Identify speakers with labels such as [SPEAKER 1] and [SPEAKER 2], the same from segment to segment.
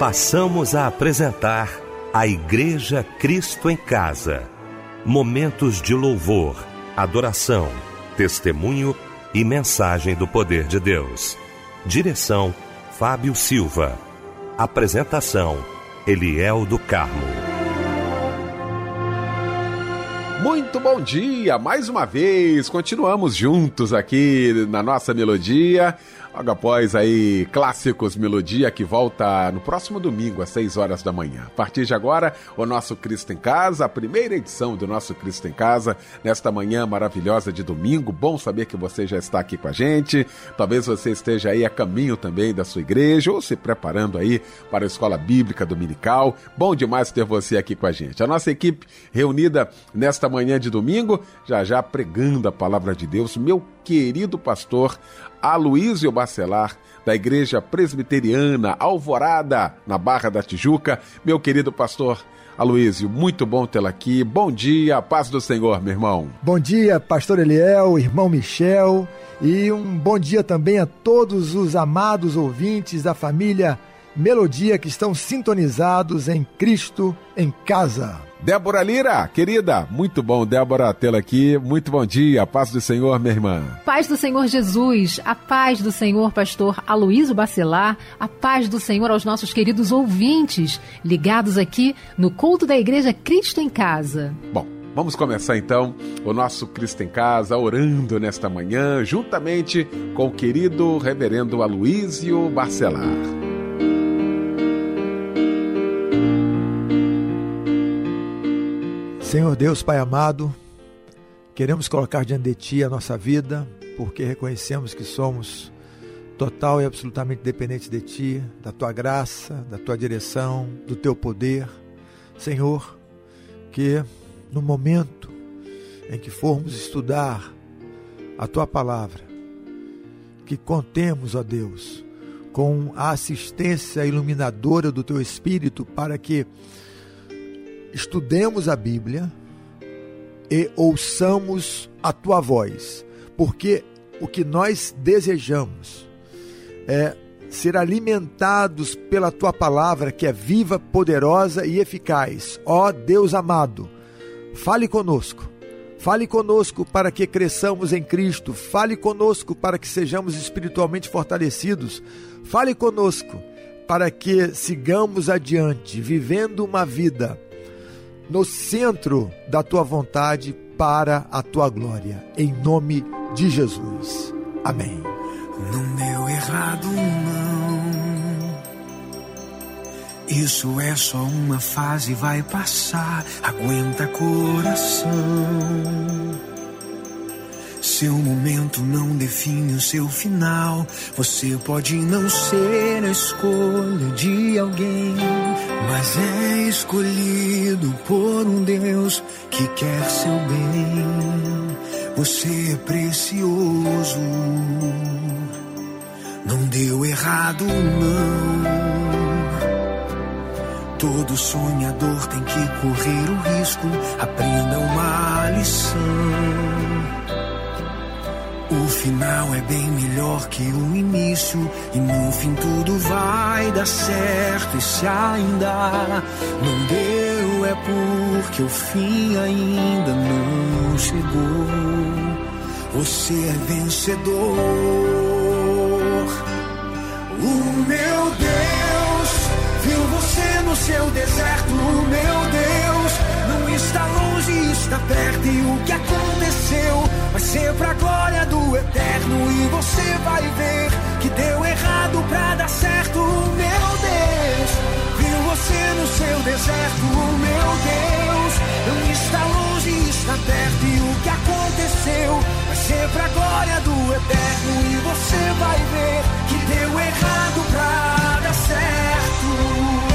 [SPEAKER 1] passamos a apresentar a Igreja Cristo em Casa. Momentos de louvor, adoração, testemunho e mensagem do poder de Deus. Direção: Fábio Silva. Apresentação: Eliel do Carmo.
[SPEAKER 2] Muito bom dia, mais uma vez. Continuamos juntos aqui na nossa melodia. Logo após aí, clássicos Melodia, que volta no próximo domingo, às 6 horas da manhã. A partir de agora, o nosso Cristo em Casa, a primeira edição do nosso Cristo em Casa, nesta manhã maravilhosa de domingo. Bom saber que você já está aqui com a gente. Talvez você esteja aí a caminho também da sua igreja ou se preparando aí para a escola bíblica dominical. Bom demais ter você aqui com a gente. A nossa equipe reunida nesta manhã de domingo, já já pregando a palavra de Deus. Meu querido pastor Aloísio Bacelar, da Igreja Presbiteriana Alvorada, na Barra da Tijuca. Meu querido pastor Aloísio, muito bom tê-lo aqui. Bom dia, paz do Senhor, meu irmão.
[SPEAKER 3] Bom dia, pastor Eliel, irmão Michel, e um bom dia também a todos os amados ouvintes da família Melodia que estão sintonizados em Cristo em casa.
[SPEAKER 2] Débora Lira, querida, muito bom, Débora, tê-la aqui. Muito bom dia, paz do Senhor, minha irmã.
[SPEAKER 4] Paz do Senhor Jesus, a paz do Senhor, pastor Aloísio Bacelar, a paz do Senhor aos nossos queridos ouvintes, ligados aqui no culto da Igreja Cristo em Casa.
[SPEAKER 2] Bom, Vamos começar então o nosso Cristo em Casa orando nesta manhã, juntamente com o querido reverendo Aloísio Bacelar.
[SPEAKER 3] Senhor Deus, Pai amado, queremos colocar diante de Ti a nossa vida, porque reconhecemos que somos total e absolutamente dependentes de Ti, da Tua graça, da Tua direção, do Teu poder. Senhor, que no momento em que formos estudar a Tua palavra, que contemos, ó Deus, com a assistência iluminadora do Teu Espírito para que estudemos a Bíblia e ouçamos a tua voz, porque o que nós desejamos é ser alimentados pela tua palavra, que é viva, poderosa e eficaz. Ó Deus amado, fale conosco. Fale conosco para que cresçamos em Cristo. Fale conosco para que sejamos espiritualmente fortalecidos. Fale conosco para que sigamos adiante, vivendo uma vida no centro da tua vontade para a tua glória. Em nome de Jesus. Amém.
[SPEAKER 5] Não deu errado, não. Isso é só uma fase, vai passar. Aguenta coração. Seu momento não define o seu final. Você pode não ser a escolha de alguém, mas é escolhido por um Deus que quer seu bem. Você é precioso. Não deu errado, não. Todo sonhador tem que correr o risco. Aprenda uma lição. Final é bem melhor que o início. E no fim tudo vai dar certo. E se ainda não deu, é porque o fim ainda não chegou. Você é vencedor. O meu Deus viu você no seu deserto. O meu está longe, está perto. E o que aconteceu? vai ser pra glória do eterno e você vai ver que deu errado pra dar certo, meu Deus. Viu você no seu deserto, meu Deus. Não está longe, está perto e o que aconteceu vai ser pra glória do eterno e você vai ver que deu errado pra dar certo.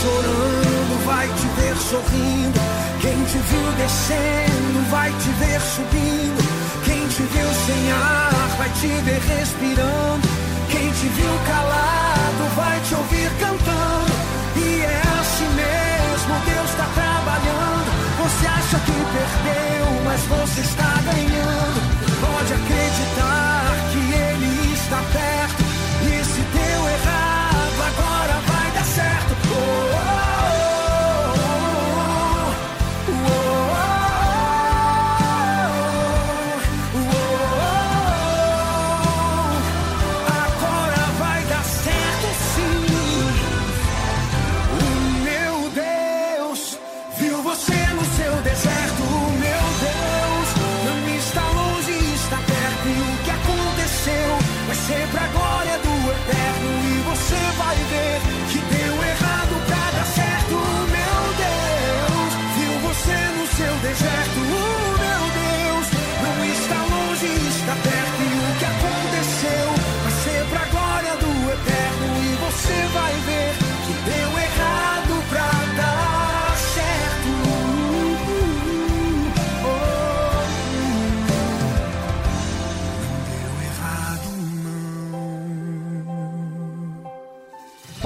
[SPEAKER 5] Chorando vai te ver sorrindo. Quem te viu descendo vai te ver subindo. Quem te viu sem ar vai te ver respirando. Quem te viu calado vai te ouvir cantando. E é assim mesmo, Deus está trabalhando. Você acha que perdeu, mas você está ganhando. Pode acreditar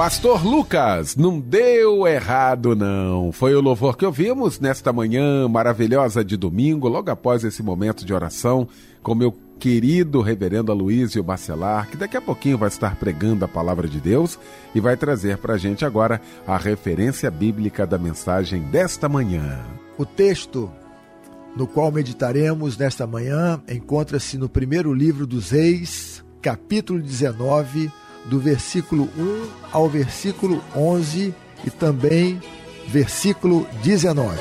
[SPEAKER 2] Pastor Lucas, não deu errado não. Foi o louvor que ouvimos nesta manhã maravilhosa de domingo, logo após esse momento de oração, com meu querido reverendo Aloysio Bacelar, que daqui a pouquinho vai estar pregando a palavra de Deus e vai trazer para a gente agora a referência bíblica da mensagem desta manhã.
[SPEAKER 3] O texto no qual meditaremos nesta manhã encontra-se no primeiro livro dos Reis, capítulo 19, do versículo 1 ao versículo 11 e também versículo 19.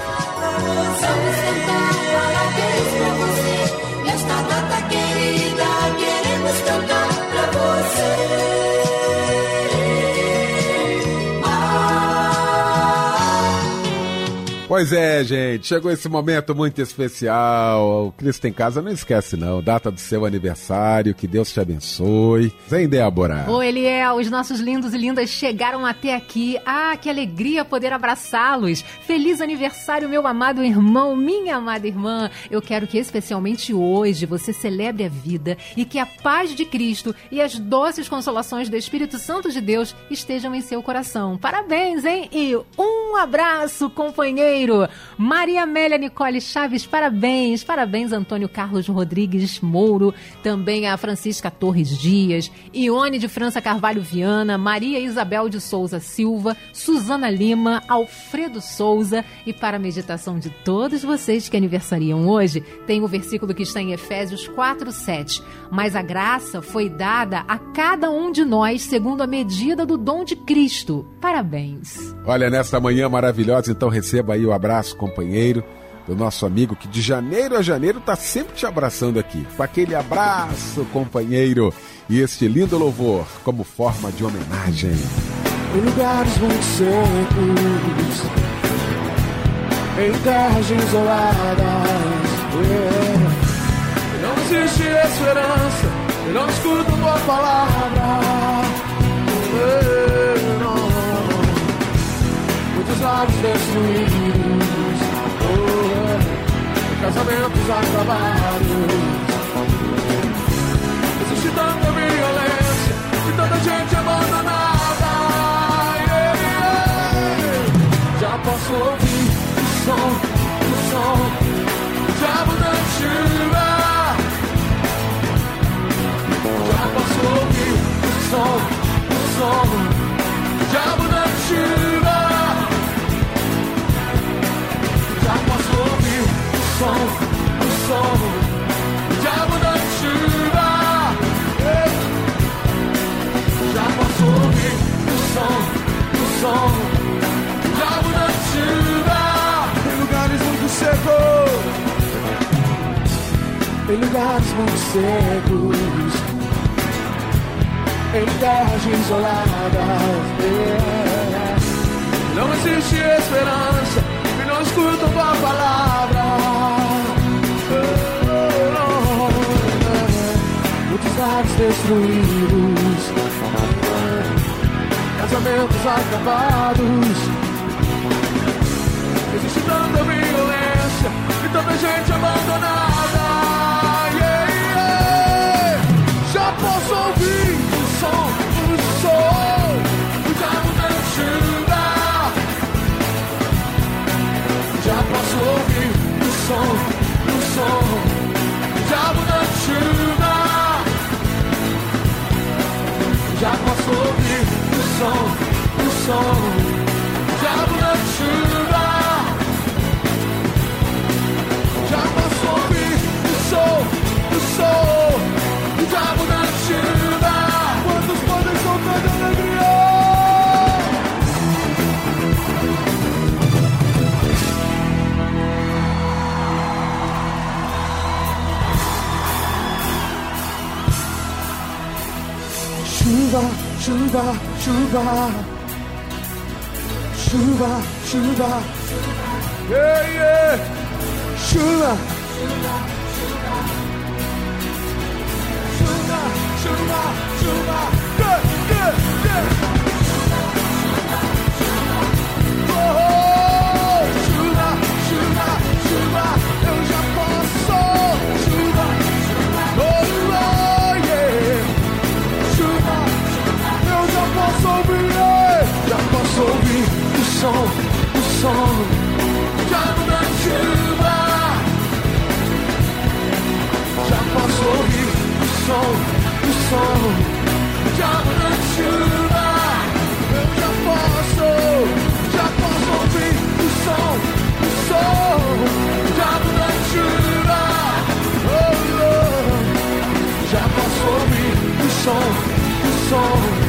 [SPEAKER 2] Pois é, gente, chegou esse momento muito especial. O Cristo em Casa não esquece, não. Data do seu aniversário, que Deus te abençoe. Vem, Débora.
[SPEAKER 4] Ô, Eliel, os nossos lindos e lindas chegaram até aqui. Ah, que alegria poder abraçá-los. Feliz aniversário, meu amado irmão, minha amada irmã. Eu quero que especialmente hoje você celebre a vida e que a paz de Cristo e as doces consolações do Espírito Santo de Deus estejam em seu coração. Parabéns, hein? E um abraço, companheiro. Maria Amélia Nicole Chaves, parabéns. Parabéns, Antônio Carlos Rodrigues Mouro. Também a Francisca Torres Dias. Ione de França Carvalho Viana. Maria Isabel de Souza Silva. Suzana Lima. Alfredo Souza. E para a meditação de todos vocês que aniversariam hoje, tem o versículo que está em Efésios 4, 7. Mas a graça foi dada a cada um de nós segundo a medida do dom de Cristo. Parabéns.
[SPEAKER 2] Olha, nesta manhã maravilhosa, então receba aí o abraço, companheiro, do nosso amigo que de janeiro a janeiro tá sempre te abraçando aqui. Com aquele abraço, companheiro, e este lindo louvor como forma de homenagem.
[SPEAKER 6] em lugares muito secos, em terras isoladas. yeah. Não existe esperança, não escuto tua palavra. Yeah. Muitos lares destruídos. Casamentos acabados. Existe tanta violência e tanta gente abandonada. Yeah, yeah. Já posso ouvir o som, o som de abundante chuva. Já posso ouvir o som, o som de abundante em lugares muito secos, em terras isoladas. Não existe esperança e não escutam tua palavra. Muitos lares destruídos, casamentos acabados. Existe tanta violência e tanta gente abandonada. Posso ouvir o som, o som, o diabo da chuva. Já posso ouvir o som, o som, da chuva. Já posso ouvir o som, o som, da chuva. Já posso ouvir chuva, chuva. Chuva, chuva. Yeah, yeah. chuva. Chuva, chuva, chuva. Yeah, yeah, o som, o som. Já da chuva. Já posso ouvir o som, o som. Já da chuva. Eu já posso, já posso ouvir o som, o som. Já da chuva. Oh, oh. Já posso ouvir o som, o som.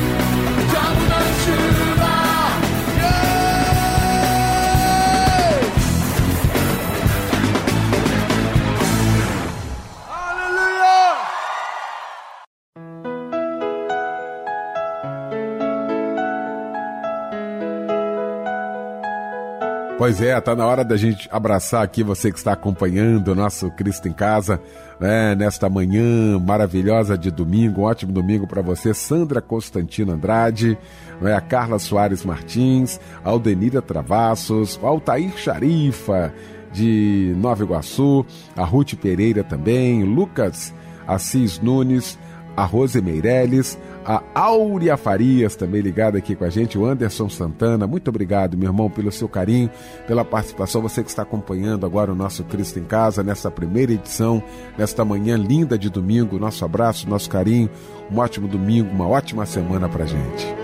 [SPEAKER 2] Pois é, tá na hora da gente abraçar aqui você que está acompanhando o nosso Cristo em Casa, né, nesta manhã maravilhosa de domingo, um ótimo domingo para você, Sandra Constantino Andrade, né, a Carla Soares Martins, a Aldenira Travassos, o Altair Charifa, de Nova Iguaçu, a Ruth Pereira também, Lucas Assis Nunes, a Rose Meirelles, a Áurea Farias também ligada aqui com a gente, o Anderson Santana, muito obrigado, meu irmão, pelo seu carinho, pela participação, você que está acompanhando agora o nosso Cristo em Casa, nessa primeira edição, nesta manhã linda de domingo, nosso abraço, nosso carinho, um ótimo domingo, uma ótima semana pra gente.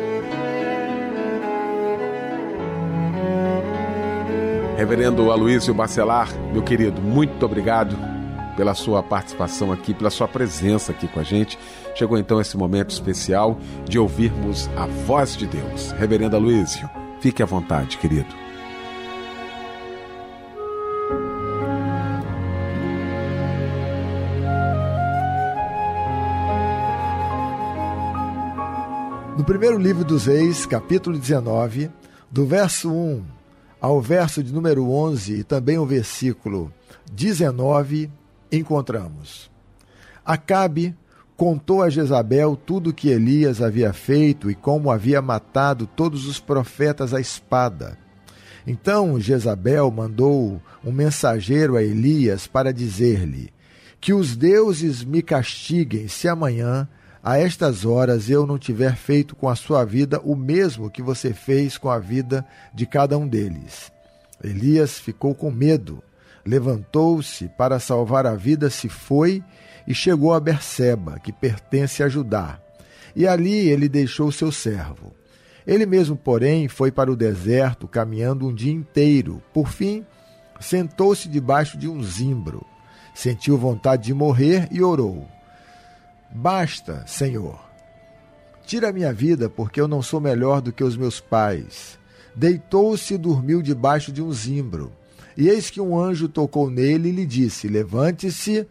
[SPEAKER 2] Reverendo Aloysio Bacelar, meu querido, muito obrigado pela sua participação aqui, pela sua presença aqui com a gente. Chegou então esse momento especial de ouvirmos a voz de Deus. Reverendo Aloysio, fique à vontade, querido.
[SPEAKER 3] No primeiro livro dos Reis, capítulo 19, do verso 1 ao verso de número 11 e também o versículo 19, encontramos: Acabe contou a Jezabel tudo o que Elias havia feito e como havia matado todos os profetas à espada. Então Jezabel mandou um mensageiro a Elias para dizer-lhe: Que os deuses me castiguem se amanhã, a estas horas, eu não tiver feito com a sua vida o mesmo que você fez com a vida de cada um deles. Elias ficou com medo, levantou-se para salvar a vida, se foi e chegou a Berseba, que pertence a Judá. E ali ele deixou seu servo. Ele mesmo, porém, foi para o deserto, caminhando um dia inteiro. Por fim, sentou-se debaixo de um zimbro. Sentiu vontade de morrer e orou: Basta, Senhor. Tira minha vida, porque eu não sou melhor do que os meus pais. Deitou-se e dormiu debaixo de um zimbro. E eis que um anjo tocou nele e lhe disse: Levante-se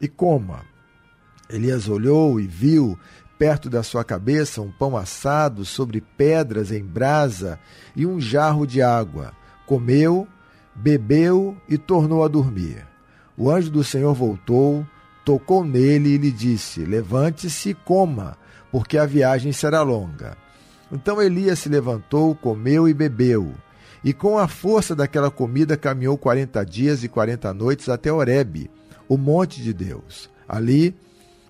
[SPEAKER 3] e coma. Elias olhou e viu perto da sua cabeça um pão assado sobre pedras em brasa e um jarro de água. Comeu, bebeu e tornou a dormir. O anjo do Senhor voltou, tocou nele e lhe disse: Levante-se e coma, porque a viagem será longa. Então Elias se levantou, comeu e bebeu. E com a força daquela comida caminhou quarenta dias e quarenta noites até Horebe, o monte de Deus. Ali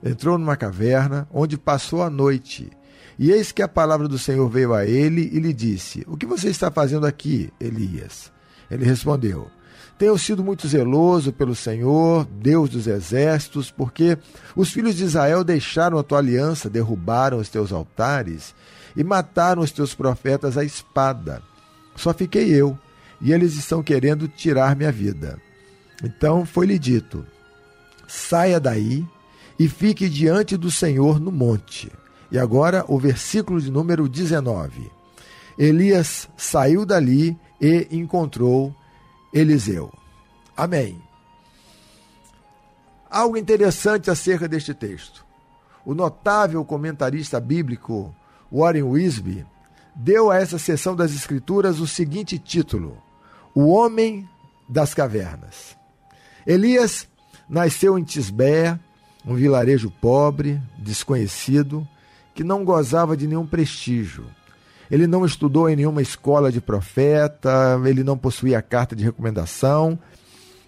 [SPEAKER 3] entrou numa caverna, onde passou a noite. E eis que a palavra do Senhor veio a ele e lhe disse: O que você está fazendo aqui, Elias? Ele respondeu: Tenho sido muito zeloso pelo Senhor, Deus dos exércitos, porque os filhos de Israel deixaram a tua aliança, derrubaram os teus altares e mataram os teus profetas à espada. Só fiquei eu, e eles estão querendo tirar minha vida. Então foi-lhe dito: Saia daí e fique diante do Senhor no monte. E agora o versículo de número 19. Elias saiu dali e encontrou Eliseu. Amém. Algo interessante acerca deste texto. O notável comentarista bíblico Warren Wisby deu a essa seção das Escrituras o seguinte título: O Homem das Cavernas. Elias nasceu em Tisbé, um vilarejo pobre, desconhecido, que não gozava de nenhum prestígio. Ele não estudou em nenhuma escola de profeta, ele não possuía carta de recomendação.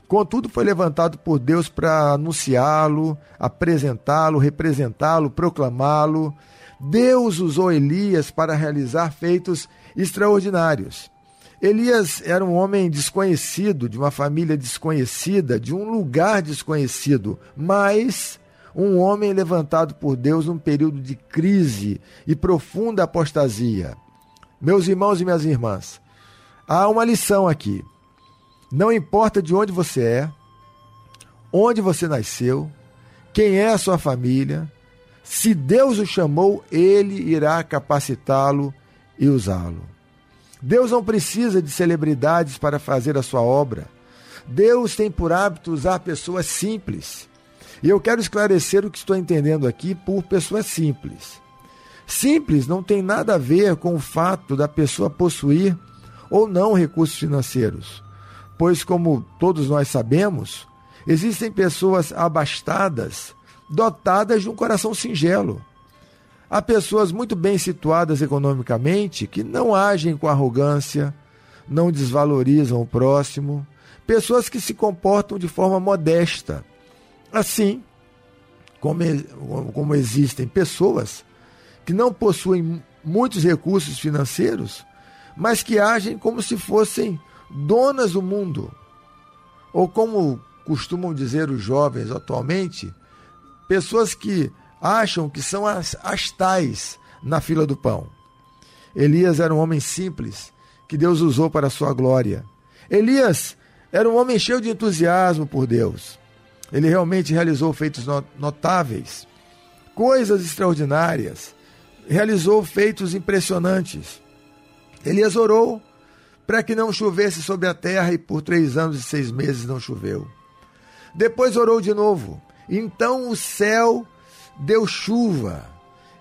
[SPEAKER 3] Contudo, foi levantado por Deus para anunciá-lo, apresentá-lo, representá-lo, proclamá-lo. Deus usou Elias para realizar feitos extraordinários. Elias era um homem desconhecido, de uma família desconhecida, de um lugar desconhecido, mas um homem levantado por Deus num período de crise e profunda apostasia. Meus irmãos e minhas irmãs, há uma lição aqui. Não importa de onde você é, onde você nasceu, quem é a sua família, se Deus o chamou, ele irá capacitá-lo e usá-lo. Deus não precisa de celebridades para fazer a sua obra. Deus tem por hábito usar pessoas simples. E eu quero esclarecer o que estou entendendo aqui por pessoas simples. Simples não tem nada a ver com o fato da pessoa possuir ou não recursos financeiros, pois, como todos nós sabemos, existem pessoas abastadas, dotadas de um coração singelo Há pessoas muito bem situadas economicamente que não agem com arrogância, não desvalorizam o próximo, pessoas que se comportam de forma modesta. Assim, como, como existem pessoas que não possuem muitos recursos financeiros, mas que agem como se fossem donas do mundo. Ou como costumam dizer os jovens atualmente, pessoas que acham que são as, as tais na fila do pão. Elias era um homem simples que Deus usou para a sua glória. Elias era um homem cheio de entusiasmo por Deus. Ele realmente realizou feitos notáveis, coisas extraordinárias, realizou feitos impressionantes. Elias orou para que não chovesse sobre a terra e por três anos e seis meses não choveu. Depois orou de novo. Então o céu deu chuva.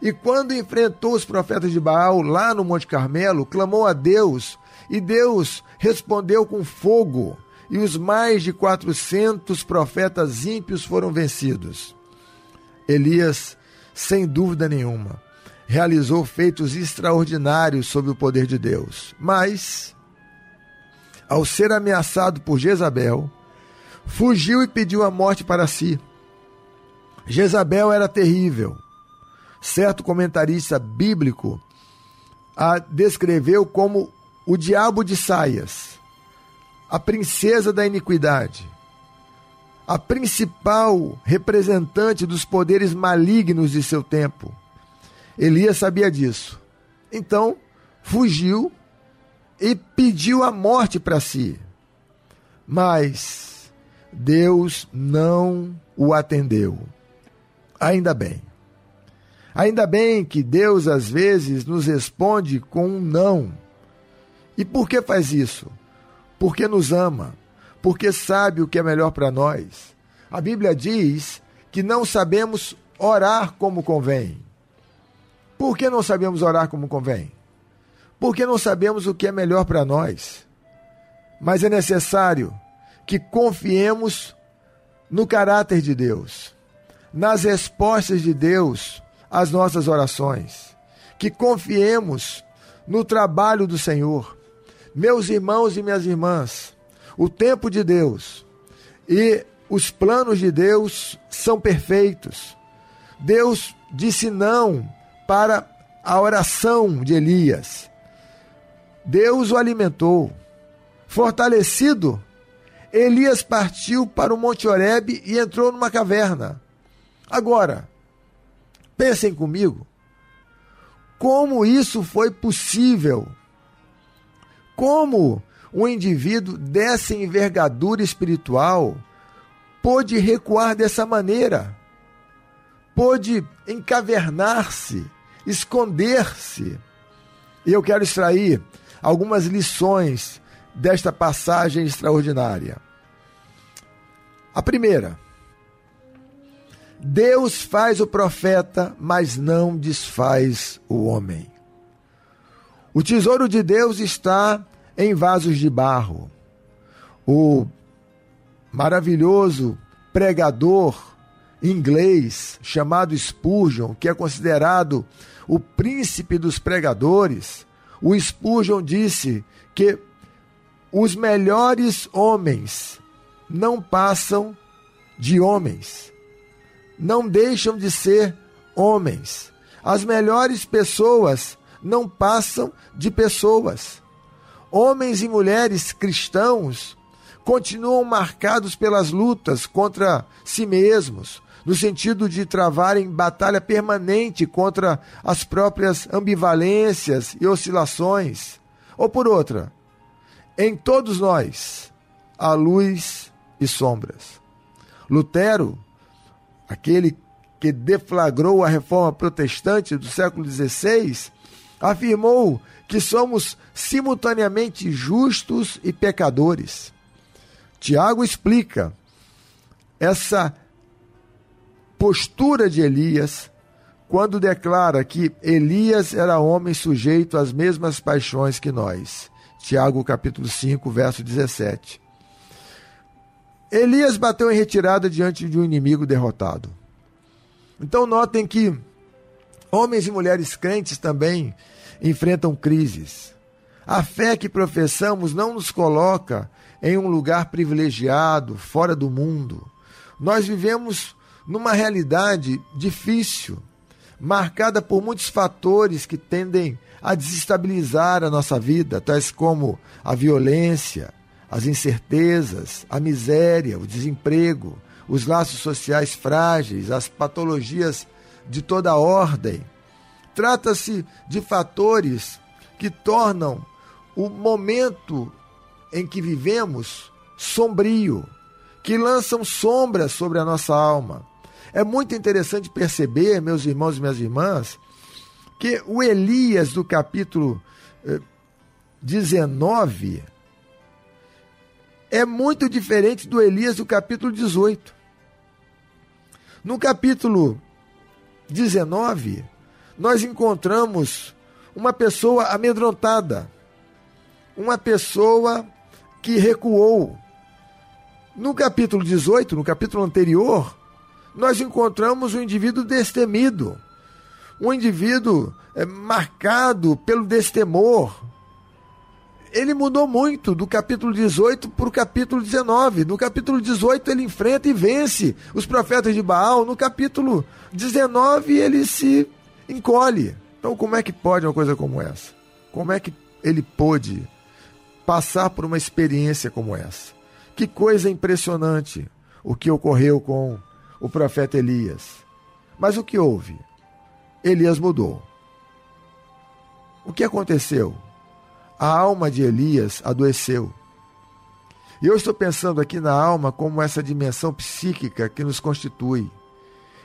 [SPEAKER 3] E quando enfrentou os profetas de Baal lá no Monte Carmelo, clamou a Deus, e Deus respondeu com fogo, e os mais de 400 profetas ímpios foram vencidos. Elias, sem dúvida nenhuma, realizou feitos extraordinários sob o poder de Deus. Mas, ao ser ameaçado por Jezabel, fugiu e pediu a morte para si. Jezabel era terrível. Certo comentarista bíblico a descreveu como o diabo de saias, a princesa da iniquidade, a principal representante dos poderes malignos de seu tempo. Elias sabia disso. Então, fugiu e pediu a morte para si. Mas Deus não o atendeu. Ainda bem. Ainda bem que Deus às vezes nos responde com um não. E por que faz isso? Porque nos ama, porque sabe o que é melhor para nós. A Bíblia diz que não sabemos orar como convém. Por que não sabemos orar como convém? Porque não sabemos o que é melhor para nós. Mas é necessário que confiemos no caráter de Deus nas respostas de Deus às nossas orações, que confiemos no trabalho do Senhor. Meus irmãos e minhas irmãs, o tempo de Deus e os planos de Deus são perfeitos. Deus disse não para a oração de Elias. Deus o alimentou. Fortalecido, Elias partiu para o Monte Horebe e entrou numa caverna. Agora, pensem comigo, como isso foi possível? Como um indivíduo dessa envergadura espiritual pôde recuar dessa maneira? Pôde encavernar-se, esconder-se. E eu quero extrair algumas lições desta passagem extraordinária. A primeira, Deus faz o profeta, mas não desfaz o homem. O tesouro de Deus está em vasos de barro. O maravilhoso pregador inglês chamado Spurgeon, que é considerado o príncipe dos pregadores, o Spurgeon disse que os melhores homens não passam de homens, não deixam de ser homens. As melhores pessoas não passam de pessoas. Homens e mulheres cristãos continuam marcados pelas lutas contra si mesmos, no sentido de travarem batalha permanente contra as próprias ambivalências e oscilações. Ou por outra, em todos nós há luz e sombras. Lutero, aquele que deflagrou a reforma protestante do século XVI, afirmou que somos simultaneamente justos e pecadores. Tiago explica essa postura de Elias quando declara que Elias era homem sujeito às mesmas paixões que nós. Tiago capítulo 5, verso 17. Elias bateu em retirada diante de um inimigo derrotado. Então notem que homens e mulheres crentes também enfrentam crises. A fé que professamos não nos coloca em um lugar privilegiado, fora do mundo. Nós vivemos numa realidade difícil, marcada por muitos fatores que tendem a desestabilizar a nossa vida, tais como a violência, as incertezas, a miséria, o desemprego, os laços sociais frágeis, as patologias de toda ordem. Trata-se de fatores que tornam o momento em que vivemos sombrio, que lançam sombras sobre a nossa alma. É muito interessante perceber, meus irmãos e minhas irmãs, que o Elias do capítulo 19 eh, é muito diferente do Elias do capítulo 18. No capítulo 19, nós encontramos uma pessoa amedrontada, uma pessoa que recuou. No capítulo 18, no capítulo anterior, nós encontramos um indivíduo destemido, um indivíduo é, marcado pelo destemor. Ele mudou muito do capítulo 18 para o capítulo 19. No capítulo 18 ele enfrenta e vence os profetas de Baal. No capítulo 19 ele se encolhe. Então, como é que pode uma coisa como essa? Como é que ele pôde passar por uma experiência como essa? Que coisa impressionante o que ocorreu com o profeta Elias. Mas o que houve? Elias mudou. O que aconteceu? A alma de Elias adoeceu. E eu estou pensando aqui na alma como essa dimensão psíquica que nos constitui.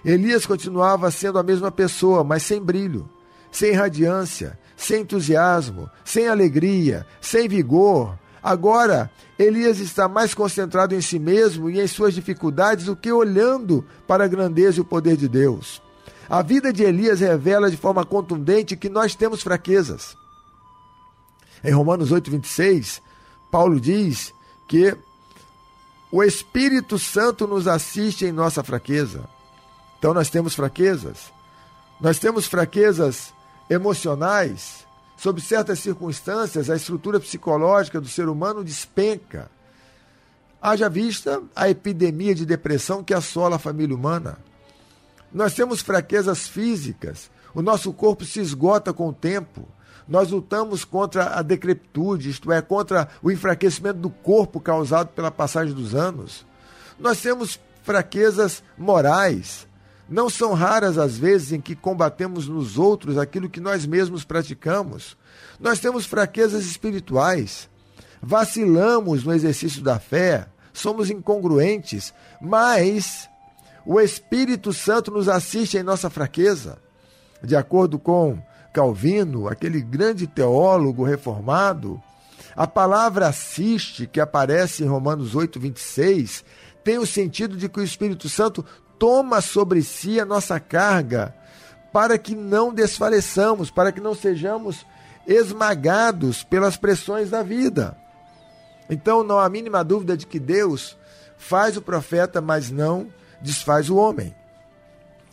[SPEAKER 3] Elias continuava sendo a mesma pessoa, mas sem brilho, sem radiância, sem entusiasmo, sem alegria, sem vigor, Agora, Elias está mais concentrado em si mesmo e em suas dificuldades do que olhando para a grandeza e o poder de Deus. A vida de Elias revela de forma contundente que nós temos fraquezas. Em Romanos 8, 26, Paulo diz que o Espírito Santo nos assiste em nossa fraqueza. Então nós temos fraquezas. Nós temos fraquezas emocionais, Sob certas circunstâncias, a estrutura psicológica do ser humano despenca. Haja vista a epidemia de depressão que assola a família humana. Nós temos fraquezas físicas, o nosso corpo se esgota com o tempo. Nós lutamos contra a decrepitude, isto é, contra o enfraquecimento do corpo causado pela passagem dos anos. Nós temos fraquezas morais, não são raras as vezes em que combatemos nos outros aquilo que nós mesmos praticamos. Nós temos fraquezas espirituais, vacilamos no exercício da fé, somos incongruentes, mas o Espírito Santo nos assiste em nossa fraqueza. De acordo com Calvino, aquele grande teólogo reformado, a palavra assiste, que aparece em Romanos 8, 26, tem o sentido de que o Espírito Santo toma sobre si a nossa carga, para que não desfaleçamos, para que não sejamos esmagados pelas pressões da vida. Então não há mínima dúvida de que Deus faz o profeta, mas não desfaz o homem.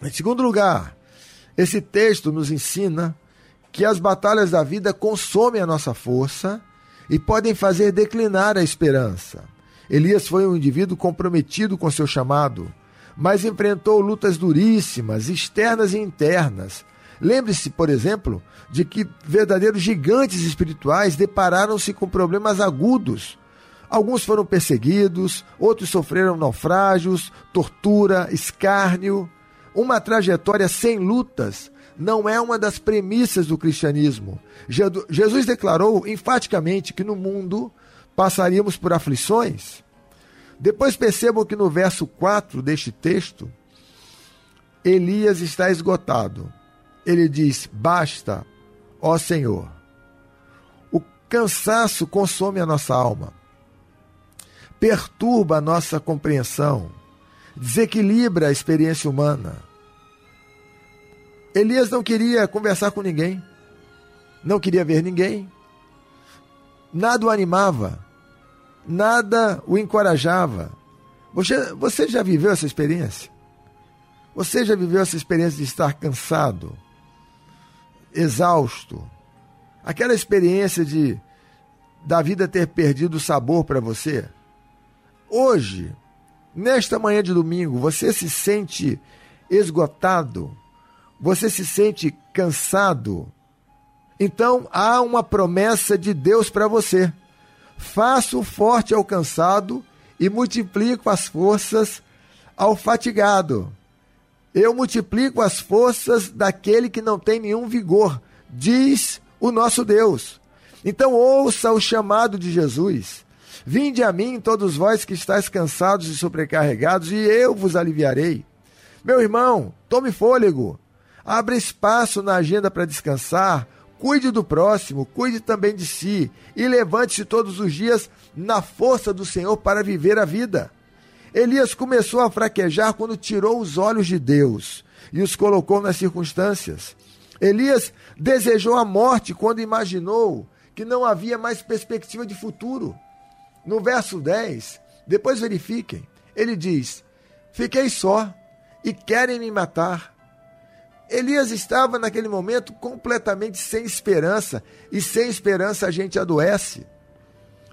[SPEAKER 3] Em segundo lugar, esse texto nos ensina que as batalhas da vida consomem a nossa força e podem fazer declinar a esperança. Elias foi um indivíduo comprometido com seu chamado, mas enfrentou lutas duríssimas, externas e internas. Lembre-se, por exemplo, de que verdadeiros gigantes espirituais depararam-se com problemas agudos. Alguns foram perseguidos, outros sofreram naufrágios, tortura, escárnio. Uma trajetória sem lutas não é uma das premissas do cristianismo. Jesus declarou enfaticamente que no mundo passaríamos por aflições. Depois percebam que no verso 4 deste texto, Elias está esgotado. Ele diz: Basta, ó Senhor. O cansaço consome a nossa alma, perturba a nossa compreensão, desequilibra a experiência humana. Elias não queria conversar com ninguém, não queria ver ninguém, nada o animava, nada o encorajava. Você, você já viveu essa experiência? Você já viveu essa experiência de estar cansado, exausto? Aquela experiência de da vida ter perdido o sabor para você? Hoje, nesta manhã de domingo, você se sente esgotado? Você se sente cansado? Então há uma promessa de Deus para você. Faço o forte ao cansado e multiplico as forças ao fatigado. Eu multiplico as forças daquele que não tem nenhum vigor, diz o nosso Deus. Então ouça o chamado de Jesus. Vinde a mim, todos vós que estáis cansados e sobrecarregados, e eu vos aliviarei. Meu irmão, tome fôlego. Abra espaço na agenda para descansar, Cuide do próximo, cuide também de si e levante-se todos os dias na força do Senhor para viver a vida. Elias começou a fraquejar quando tirou os olhos de Deus e os colocou nas circunstâncias. Elias desejou a morte quando imaginou que não havia mais perspectiva de futuro. No verso 10, depois verifiquem, ele diz: Fiquei só e querem me matar. Elias estava naquele momento completamente sem esperança, e sem esperança a gente adoece.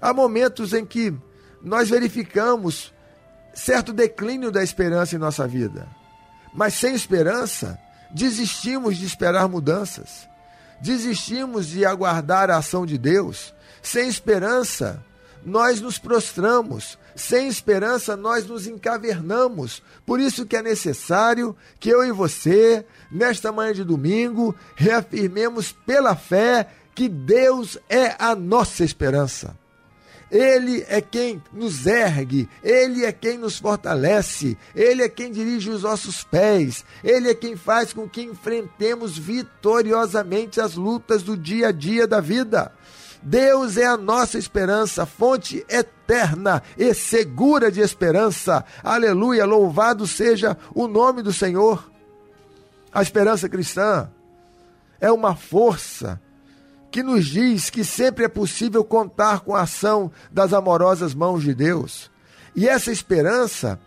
[SPEAKER 3] Há momentos em que nós verificamos certo declínio da esperança em nossa vida, mas sem esperança, desistimos de esperar mudanças, desistimos de aguardar a ação de Deus. Sem esperança, nós nos prostramos, sem esperança nós nos encavernamos. Por isso que é necessário que eu e você, nesta manhã de domingo, reafirmemos pela fé que Deus é a nossa esperança. Ele é quem nos ergue, Ele é quem nos fortalece, Ele é quem dirige os nossos pés, Ele é quem faz com que enfrentemos vitoriosamente as lutas do dia a dia da vida. Deus é a nossa esperança, fonte eterna e segura de esperança. Aleluia, louvado seja o nome do Senhor. A esperança cristã é uma força que nos diz que sempre é possível contar com a ação das amorosas mãos de Deus. E essa esperança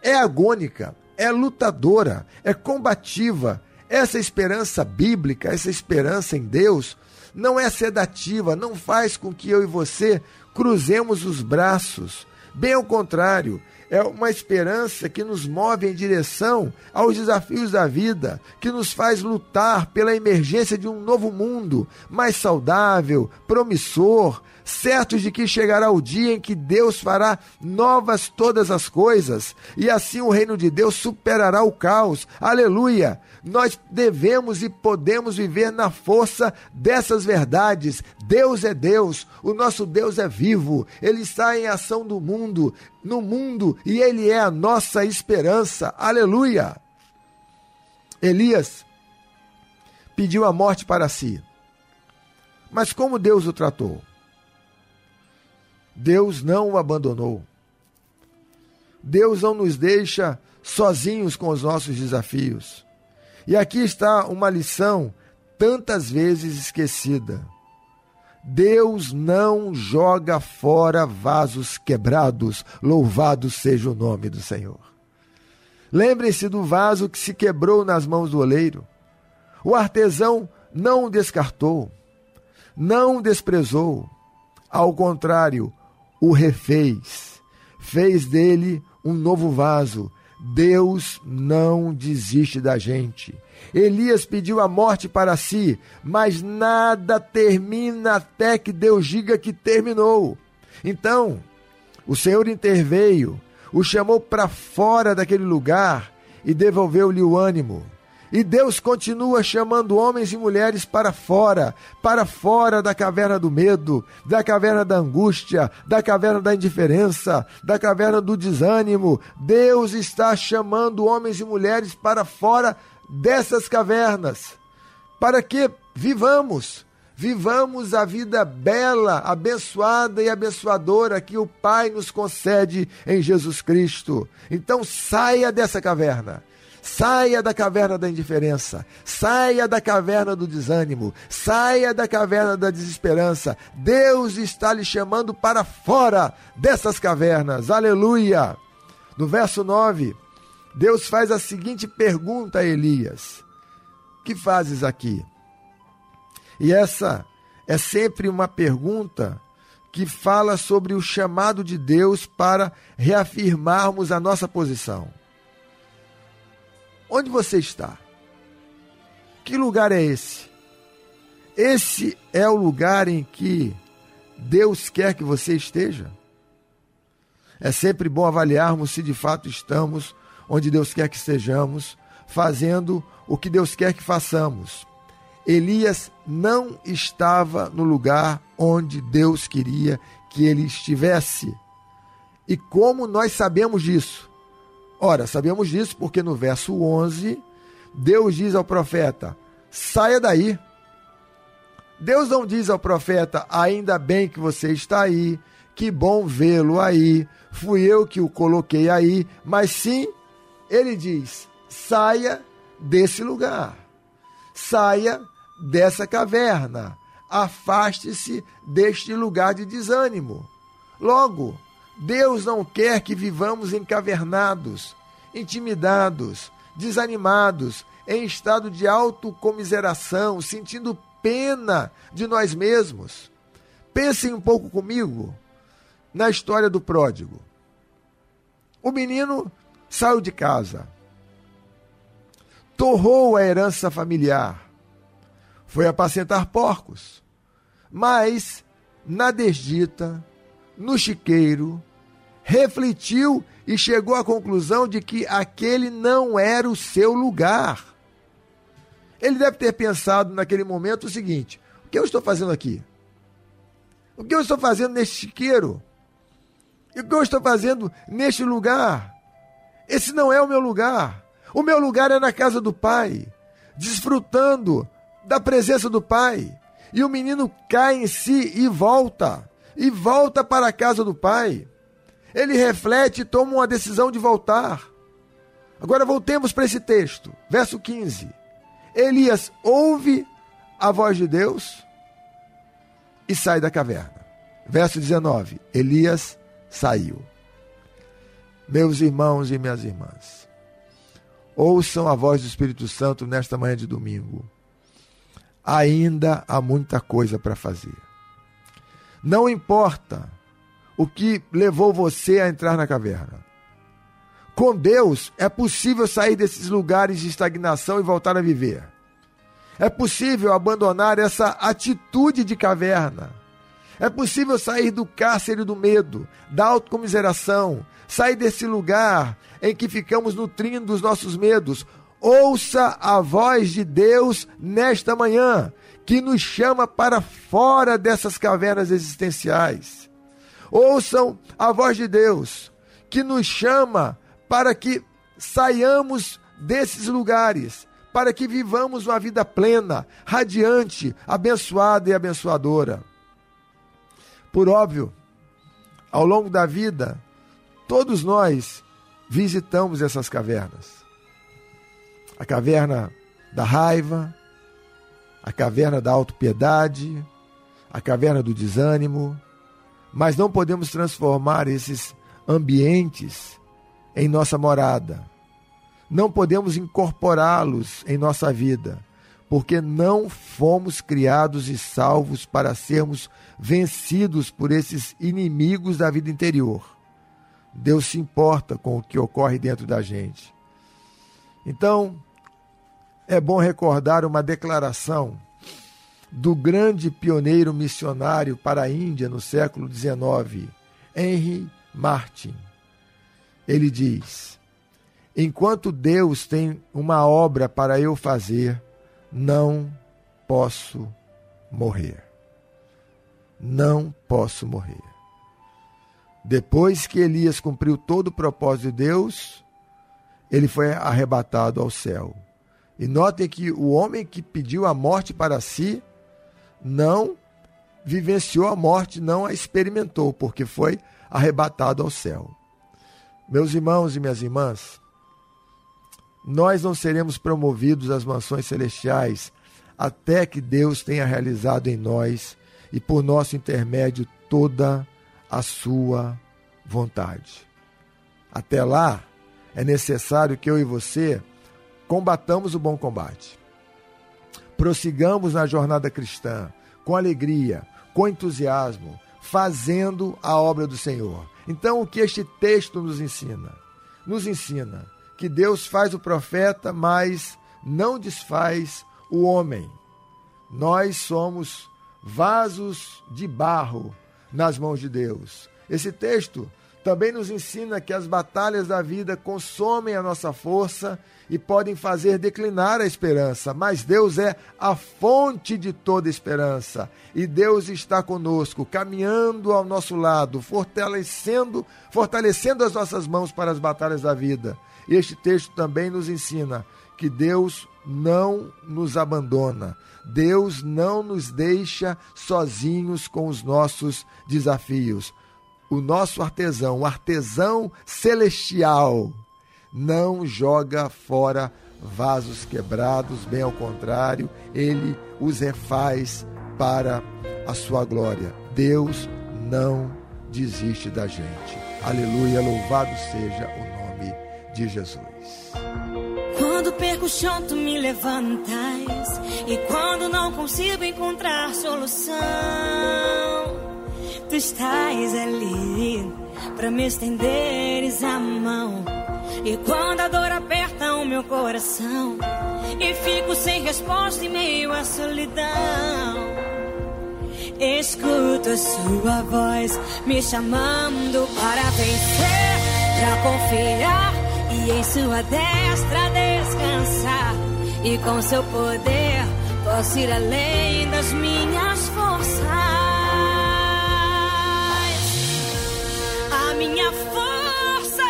[SPEAKER 3] é agônica, é lutadora, é combativa. Essa esperança bíblica, essa esperança em Deus, não é sedativa, não faz com que eu e você cruzemos os braços. Bem ao contrário, é uma esperança que nos move em direção aos desafios da vida, que nos faz lutar pela emergência de um novo mundo mais saudável, promissor, certos de que chegará o dia em que Deus fará novas todas as coisas e assim o reino de Deus superará o caos. Aleluia! Nós devemos e podemos viver na força dessas verdades. Deus é Deus, o nosso Deus é vivo, ele está em ação do mundo, no mundo e ele é a nossa esperança. Aleluia! Elias pediu a morte para si. Mas como Deus o tratou? Deus não o abandonou. Deus não nos deixa sozinhos com os nossos desafios. E aqui está uma lição tantas vezes esquecida. Deus não joga fora vasos quebrados. Louvado seja o nome do Senhor. Lembrem-se do vaso que se quebrou nas mãos do oleiro. O artesão não o descartou, não o desprezou. Ao contrário, o refez, fez dele um novo vaso. Deus não desiste da gente. Elias pediu a morte para si, mas nada termina até que Deus diga que terminou. Então, o Senhor interveio, o chamou para fora daquele lugar e devolveu-lhe o ânimo. E Deus continua chamando homens e mulheres para fora, para fora da caverna do medo, da caverna da angústia, da caverna da indiferença, da caverna do desânimo. Deus está chamando homens e mulheres para fora dessas cavernas, para que vivamos, vivamos a vida bela, abençoada e abençoadora que o Pai nos concede em Jesus Cristo. Então saia dessa caverna. Saia da caverna da indiferença, saia da caverna do desânimo, saia da caverna da desesperança. Deus está lhe chamando para fora dessas cavernas. Aleluia! No verso 9, Deus faz a seguinte pergunta a Elias: Que fazes aqui? E essa é sempre uma pergunta que fala sobre o chamado de Deus para reafirmarmos a nossa posição. Onde você está? Que lugar é esse? Esse é o lugar em que Deus quer que você esteja? É sempre bom avaliarmos se de fato estamos onde Deus quer que estejamos, fazendo o que Deus quer que façamos. Elias não estava no lugar onde Deus queria que ele estivesse. E como nós sabemos disso? Ora, sabemos disso porque no verso 11, Deus diz ao profeta: saia daí. Deus não diz ao profeta: ainda bem que você está aí, que bom vê-lo aí, fui eu que o coloquei aí, mas sim, ele diz: saia desse lugar, saia dessa caverna, afaste-se deste lugar de desânimo. Logo, Deus não quer que vivamos encavernados, intimidados, desanimados, em estado de autocomiseração, sentindo pena de nós mesmos. Pensem um pouco comigo na história do pródigo. O menino saiu de casa, torrou a herança familiar, foi apacentar porcos, mas na desdita, no chiqueiro, refletiu e chegou à conclusão de que aquele não era o seu lugar. Ele deve ter pensado naquele momento o seguinte: o que eu estou fazendo aqui? O que eu estou fazendo neste chiqueiro? E o que eu estou fazendo neste lugar? Esse não é o meu lugar. O meu lugar é na casa do Pai, desfrutando da presença do Pai. E o menino cai em si e volta, e volta para a casa do Pai. Ele reflete e toma uma decisão de voltar. Agora voltemos para esse texto, verso 15. Elias ouve a voz de Deus e sai da caverna. Verso 19: Elias saiu. Meus irmãos e minhas irmãs, ouçam a voz do Espírito Santo nesta manhã de domingo. Ainda há muita coisa para fazer. Não importa o que levou você a entrar na caverna. Com Deus é possível sair desses lugares de estagnação e voltar a viver. É possível abandonar essa atitude de caverna. É possível sair do cárcere do medo, da autocomiseração, sair desse lugar em que ficamos nutrindo os nossos medos. Ouça a voz de Deus nesta manhã, que nos chama para fora dessas cavernas existenciais. Ouçam a voz de Deus, que nos chama para que saiamos desses lugares, para que vivamos uma vida plena, radiante, abençoada e abençoadora. Por óbvio, ao longo da vida, Todos nós visitamos essas cavernas. A caverna da raiva, a caverna da autopiedade, a caverna do desânimo, mas não podemos transformar esses ambientes em nossa morada. Não podemos incorporá-los em nossa vida, porque não fomos criados e salvos para sermos vencidos por esses inimigos da vida interior. Deus se importa com o que ocorre dentro da gente. Então, é bom recordar uma declaração do grande pioneiro missionário para a Índia no século XIX, Henry Martin. Ele diz: Enquanto Deus tem uma obra para eu fazer, não posso morrer. Não posso morrer. Depois que Elias cumpriu todo o propósito de Deus, ele foi arrebatado ao céu. E notem que o homem que pediu a morte para si não vivenciou a morte, não a experimentou, porque foi arrebatado ao céu. Meus irmãos e minhas irmãs, nós não seremos promovidos às mansões celestiais até que Deus tenha realizado em nós e por nosso intermédio toda a sua vontade. Até lá, é necessário que eu e você combatamos o bom combate. Prossigamos na jornada cristã com alegria, com entusiasmo, fazendo a obra do Senhor. Então, o que este texto nos ensina? Nos ensina que Deus faz o profeta, mas não desfaz o homem. Nós somos vasos de barro nas mãos de Deus. Esse texto também nos ensina que as batalhas da vida consomem a nossa força e podem fazer declinar a esperança, mas Deus é a fonte de toda esperança e Deus está conosco, caminhando ao nosso lado, fortalecendo, fortalecendo as nossas mãos para as batalhas da vida. Este texto também nos ensina que Deus não nos abandona. Deus não nos deixa sozinhos com os nossos desafios. O nosso artesão, o artesão celestial, não joga fora vasos quebrados, bem ao contrário, ele os refaz para a sua glória. Deus não desiste da gente. Aleluia, louvado seja o nome de Jesus.
[SPEAKER 7] Quando perco o chão, tu me levantas. E quando não consigo encontrar solução, tu estás ali para me estenderes a mão. E quando a dor aperta o meu coração, e fico sem resposta em meio à solidão. Escuto a sua voz me chamando para vencer, para confiar e em sua destra descansar. E com seu poder posso ir além das minhas forças. Minha força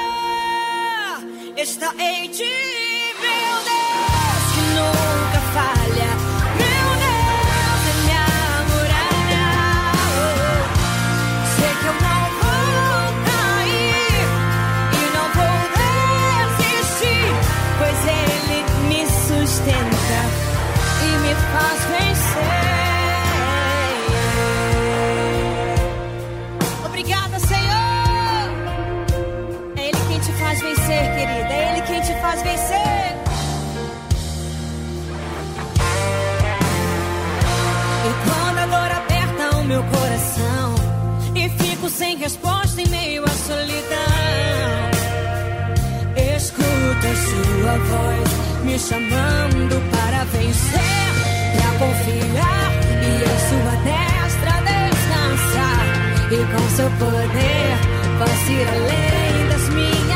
[SPEAKER 7] está em ti, meu Deus, que nunca falha. Meu Deus, é minha muralha. Sei que eu não vou cair e não vou desistir, pois Ele me sustenta e me faz vencer. Faz vencer. E quando a dor aperta o meu coração e fico sem resposta em meio à solidão, escuto a sua voz me chamando para vencer, para confiar e em sua destra descansar. E com seu poder posso ir além das minhas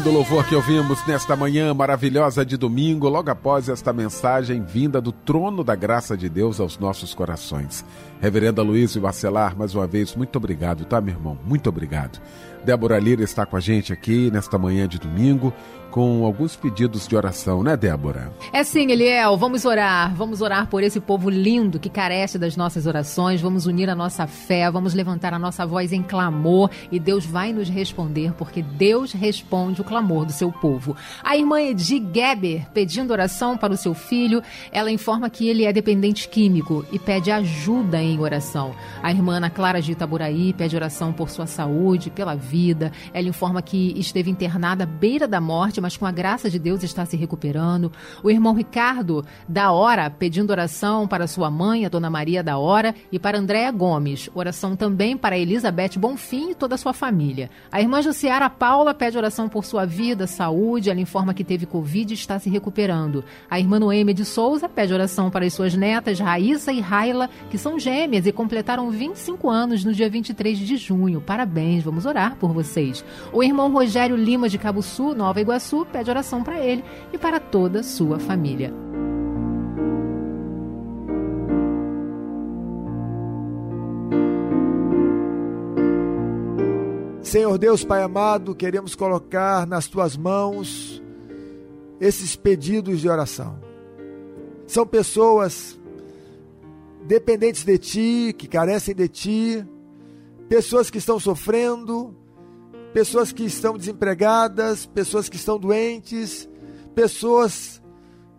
[SPEAKER 2] Lindo louvor que ouvimos nesta manhã maravilhosa de domingo, logo após esta mensagem vinda do trono da graça de Deus aos nossos corações. Reverenda Luiz Bacelar, mais uma vez, muito obrigado, tá, meu irmão? Muito obrigado. Débora Lira está com a gente aqui nesta manhã de domingo com alguns pedidos de oração, né, Débora?
[SPEAKER 4] É sim, Eliel, vamos orar. Vamos orar por esse povo lindo que carece das nossas orações. Vamos unir a nossa fé, vamos levantar a nossa voz em clamor e Deus vai nos responder, porque Deus responde o clamor do seu povo. A irmã Edi Geber pedindo oração para o seu filho, ela informa que ele é dependente químico e pede ajuda em oração. A irmã Ana Clara de Itaburaí pede oração por sua saúde, pela vida. Ela informa que esteve internada à beira da morte, mas com a graça de Deus está se recuperando. O irmão Ricardo da Hora pedindo oração para sua mãe, a dona Maria da Hora, e para Andréa Gomes. Oração também para Elizabeth Bonfim e toda a sua família. A irmã Jussiara Paula pede oração por sua vida, saúde. Ela informa que teve Covid e está se recuperando. A irmã Noêmia de Souza pede oração para as suas netas, Raíssa e Raila, que são gêmeas e completaram 25 anos no dia 23 de junho. Parabéns, vamos orar por vocês. O irmão Rogério Lima de Cabo Sul, Nova Iguaçu, pede oração para ele e para toda sua família.
[SPEAKER 3] Senhor Deus, Pai amado, queremos colocar nas tuas mãos esses pedidos de oração. São pessoas dependentes de ti, que carecem de ti, pessoas que estão sofrendo, pessoas que estão desempregadas, pessoas que estão doentes, pessoas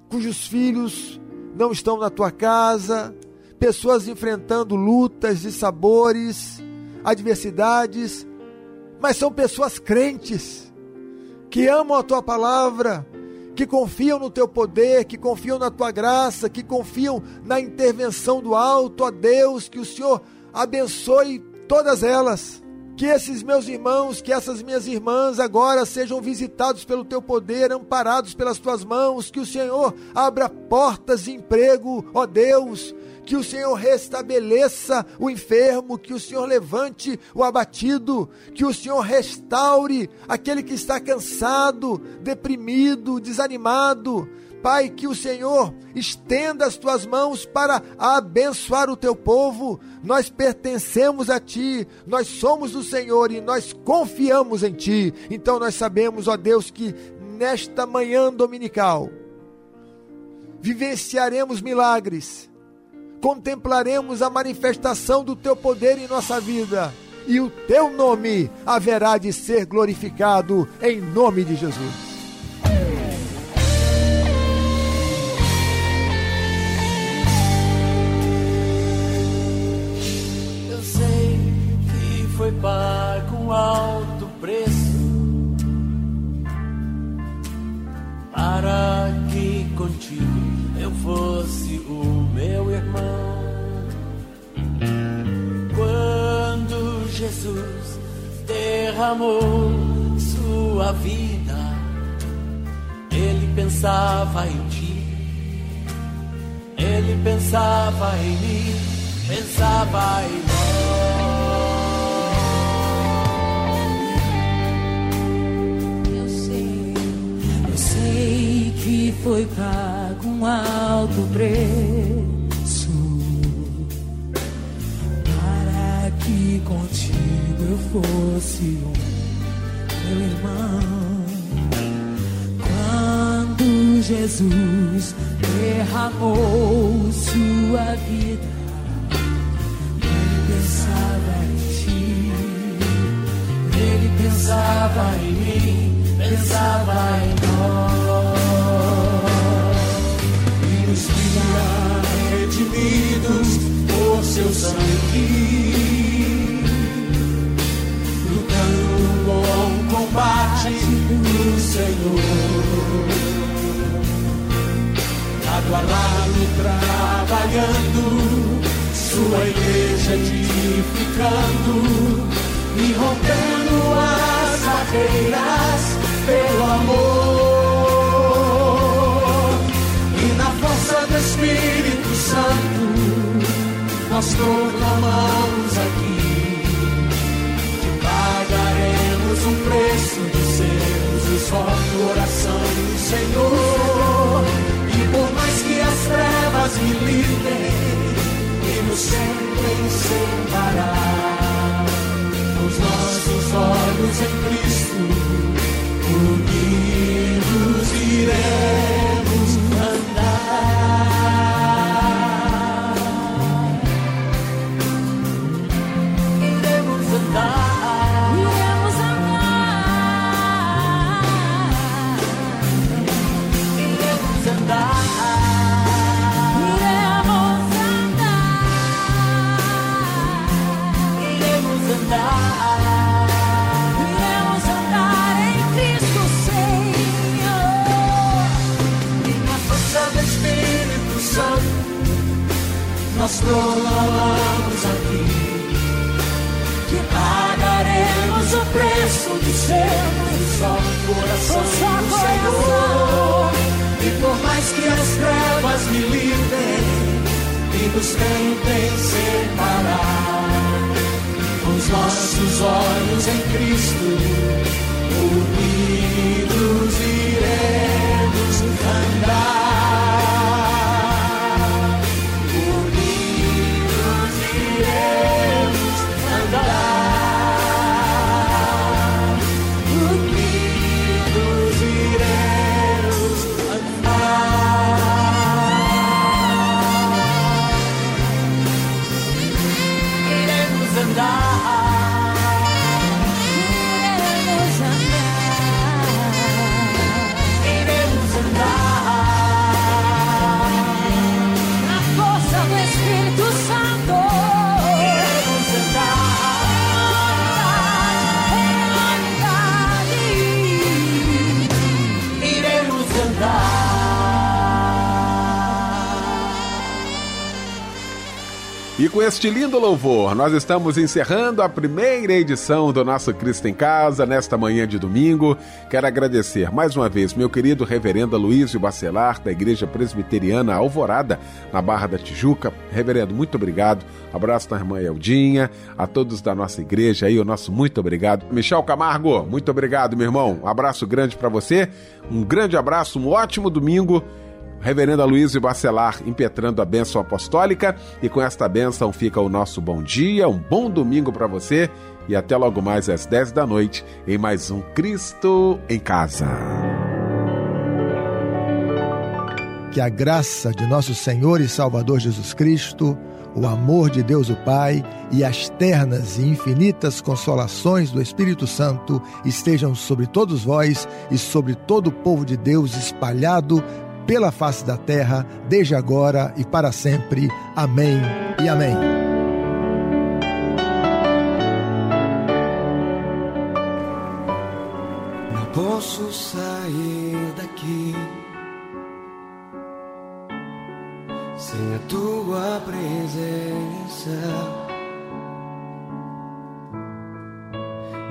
[SPEAKER 3] cujos filhos não estão na tua casa, pessoas enfrentando lutas e sabores, adversidades, mas são pessoas crentes, que amam a tua palavra, que confiam no teu poder, que confiam na tua graça, que confiam na intervenção do alto, ó Deus, que o Senhor abençoe todas elas. Que esses meus irmãos, que essas minhas irmãs agora sejam visitados pelo teu poder, amparados pelas tuas mãos, que o Senhor abra portas de emprego, ó Deus, que o Senhor restabeleça o enfermo, que o Senhor levante o abatido, que o Senhor restaure aquele que está cansado, deprimido, desanimado. Pai, que o Senhor estenda as tuas mãos para abençoar o teu povo. Nós pertencemos a ti, nós somos do Senhor e nós confiamos em ti. Então nós sabemos, ó Deus, que nesta manhã dominical vivenciaremos milagres, contemplaremos a manifestação do teu poder em nossa vida e o teu nome haverá de ser glorificado em nome de Jesus.
[SPEAKER 6] Foi pago alto preço. Para que contigo eu fosse o meu irmão. Quando Jesus derramou sua vida, ele pensava em ti, ele pensava em mim, pensava em
[SPEAKER 8] Eu sei que foi pago um alto preço para que contigo eu fosse um meu irmão. Quando Jesus derramou sua vida, ele pensava em ti.
[SPEAKER 6] Ele pensava em mim, pensava em nós. E nos cria redimidos por seu sangue. Lutando o bom combate do Senhor. Lado a lado trabalhando, sua igreja edificando e rompendo as barreiras pelo amor. E na força do Espírito Santo, nós proclamamos aqui que pagaremos um preço de sermos o só coração do Senhor. E por mais que as trevas me livrem e nos sentem separar, E com
[SPEAKER 2] este lindo louvor, nós estamos encerrando a primeira edição do nosso Cristo em Casa nesta manhã de domingo. Quero agradecer mais uma vez meu querido reverendo Luísio Bacelar, da Igreja Presbiteriana Alvorada, na Barra da Tijuca. Reverendo, muito obrigado. Abraço na irmã Eldinha, a todos da nossa igreja aí, o nosso muito obrigado. Michel Camargo, muito obrigado, meu irmão. Um abraço grande para você. Um grande abraço, um ótimo domingo. Reverendo Aloysio Bacelar impetrando a bênção apostólica. E com esta bênção fica o nosso bom dia, um bom domingo para você e até logo mais às 10 da noite em mais um Cristo em Casa.
[SPEAKER 3] Que a graça de nosso Senhor e Salvador Jesus Cristo, o amor de Deus o Pai e as ternas e infinitas consolações do Espírito Santo estejam sobre todos vós e sobre todo o povo de Deus espalhado pela face da terra, desde agora e para sempre. Amém e amém.
[SPEAKER 6] Não posso sair daqui sem a tua presença.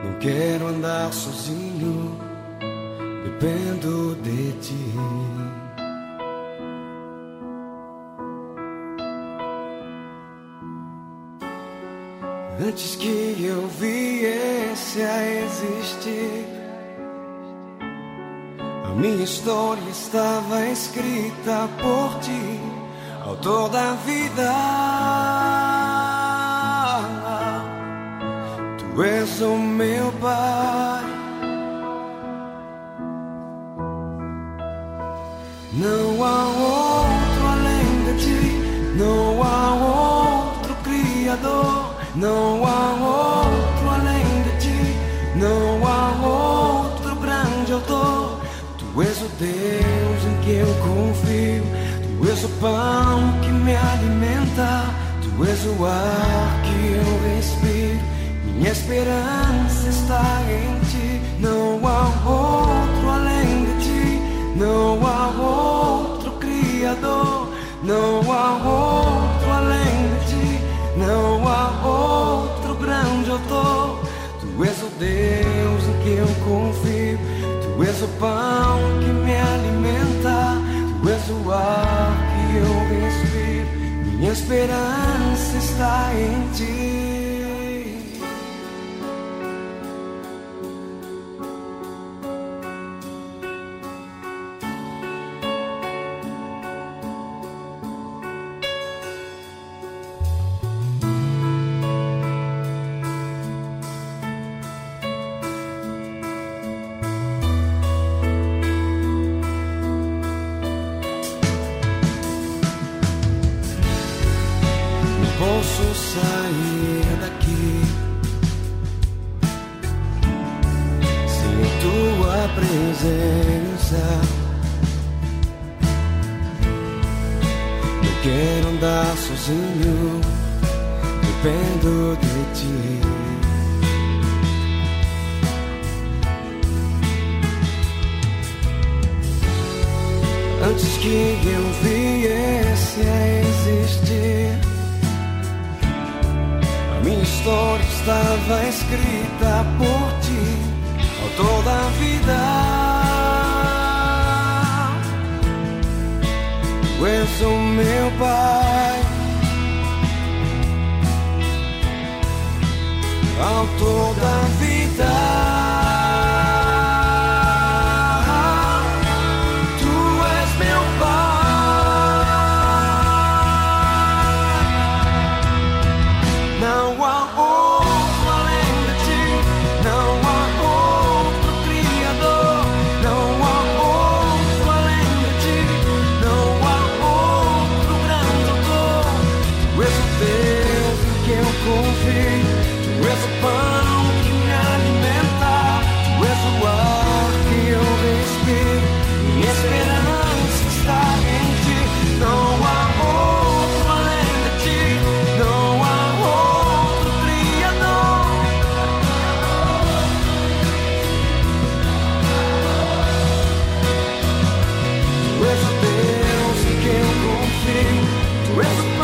[SPEAKER 6] Não quero andar sozinho, dependo de ti. Antes que eu viesse a existir, a minha história estava escrita por ti, autor da vida. Tu és o meu Pai. Não há outro além de ti, não há outro grande autor. Tu és o Deus em que eu confio, tu és o pão que me alimenta, tu és o ar que eu respiro. Minha esperança está em ti,
[SPEAKER 9] não há outro além de ti, não há outro Criador, não há outro. Não há outro grande autor. Tu és o Deus em que eu confio. Tu és o pão que me alimenta. Tu és o ar que eu respiro. Minha esperança está em ti. posso sair daqui. Sem tua presença, eu quero andar sozinho, dependo de ti. Antes que eu viesse a existir minha história estava escrita por ti toda a vida. Tu És o meu pai, autor da vida. Rest.